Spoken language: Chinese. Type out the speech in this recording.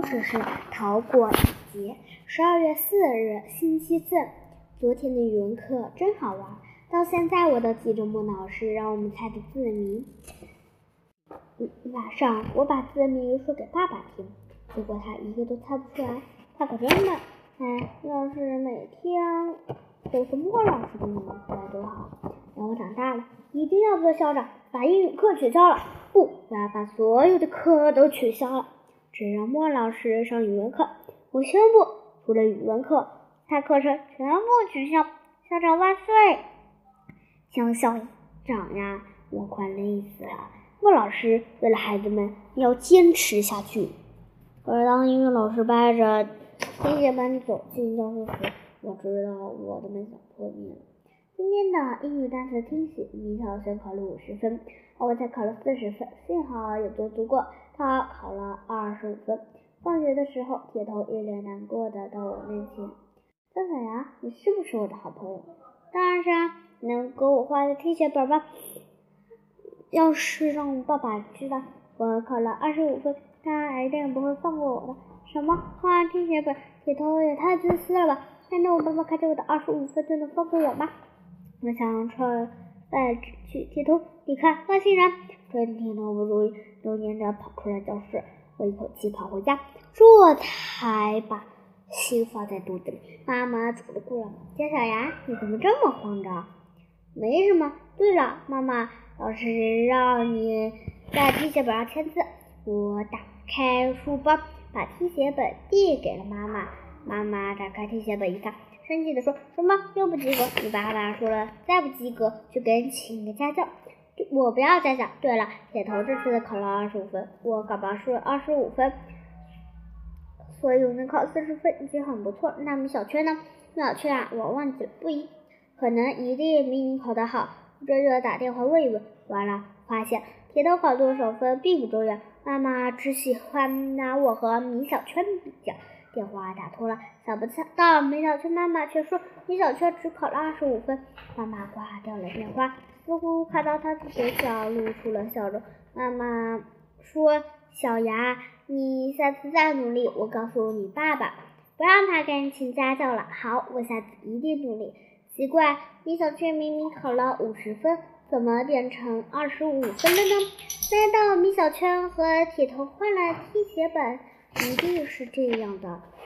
故事是逃过一劫。十二月四日，星期四。昨天的语文课真好玩，到现在我都记着莫老师让我们猜的字谜。晚上我把字谜说给爸爸听，结果他一个都猜不出来。他可真笨！哎，要是每天都是莫老师的名字该多好！等我长大了，一定要做校长，把英语课取消了。不，我要把所有的课都取消了，只让莫老师上语文课。我宣布，除了语文课，他课程全部取消。校长万岁！想校长呀，我快累死了。莫老师为了孩子们要坚持下去。而当英语老师带着听写本走进教室时，我知道我的梦想破灭了。今天的英语单词听写，米小圈考了五十分，我才考了四十分，幸好有多读过，他考了二十五分。放学的时候，铁头一脸难过的到我面前：“张小牙，你是不是我的好朋友？”“当然是啊，能给我画个听写本吧？”“要是让爸爸知道我考了二十五分，他一定不会放过我的。”“什么画听写本？铁头也太自私了吧！难道我爸爸看见我的二十五分就能放过我吗？”我想穿带去铁头，你看，外星人！春天都不注意，扭捏着跑出了教室。我一口气跑回家，这才把心放在肚子里。妈妈走了过来，姜小牙，你怎么这么慌张？没什么。对了，妈妈，老师让你在听写本上签字。我打开书包，把听写本递给了妈妈。妈妈打开听写本一看。生气的说：“什么又不及格？你爸爸说了，再不及格就给你请个家教。我不要家教。对了，铁头这次考了二十五分，我搞不是二十五分，所以我能考四十分已经很不错。那米小圈呢？米小圈啊，我忘记了，不一，可能一定比你考得好。这就打电话问一问。完了，发现铁头考多少分并不重要，妈妈只喜欢拿我和米小圈比。”电话打通了，想不到米小圈妈妈却说米小圈只考了二十五分。妈妈挂掉了电话，似乎看到他的嘴角露出了笑容。妈妈说：“小牙，你下次再努力，我告诉你爸爸，不让他给你请家教了。”好，我下次一定努力。奇怪，米小圈明明考了五十分，怎么变成二十五分了呢？难道米小圈和铁头换了听写本？一定是这样的。